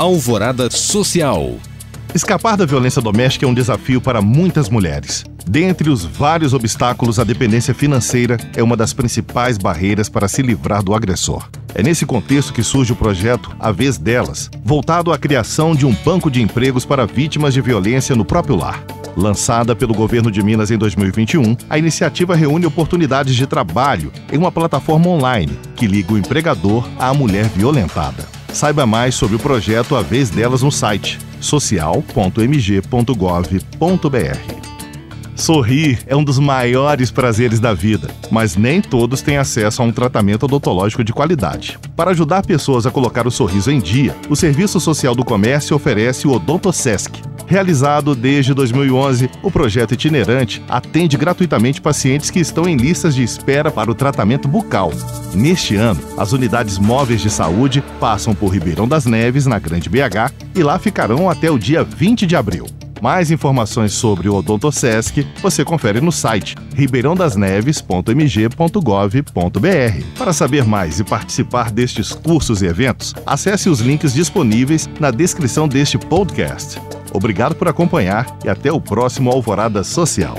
Alvorada Social. Escapar da violência doméstica é um desafio para muitas mulheres. Dentre os vários obstáculos, a dependência financeira é uma das principais barreiras para se livrar do agressor. É nesse contexto que surge o projeto A Vez Delas, voltado à criação de um banco de empregos para vítimas de violência no próprio lar. Lançada pelo governo de Minas em 2021, a iniciativa reúne oportunidades de trabalho em uma plataforma online que liga o empregador à mulher violentada. Saiba mais sobre o projeto A Vez Delas no site social.mg.gov.br. Sorrir é um dos maiores prazeres da vida, mas nem todos têm acesso a um tratamento odontológico de qualidade. Para ajudar pessoas a colocar o sorriso em dia, o Serviço Social do Comércio oferece o Odontosesc. Realizado desde 2011, o projeto itinerante atende gratuitamente pacientes que estão em listas de espera para o tratamento bucal. Neste ano, as unidades móveis de saúde passam por Ribeirão das Neves, na Grande BH, e lá ficarão até o dia 20 de abril. Mais informações sobre o Odontosesc você confere no site ribeirãodasneves.mg.gov.br. Para saber mais e participar destes cursos e eventos, acesse os links disponíveis na descrição deste podcast. Obrigado por acompanhar e até o próximo Alvorada Social.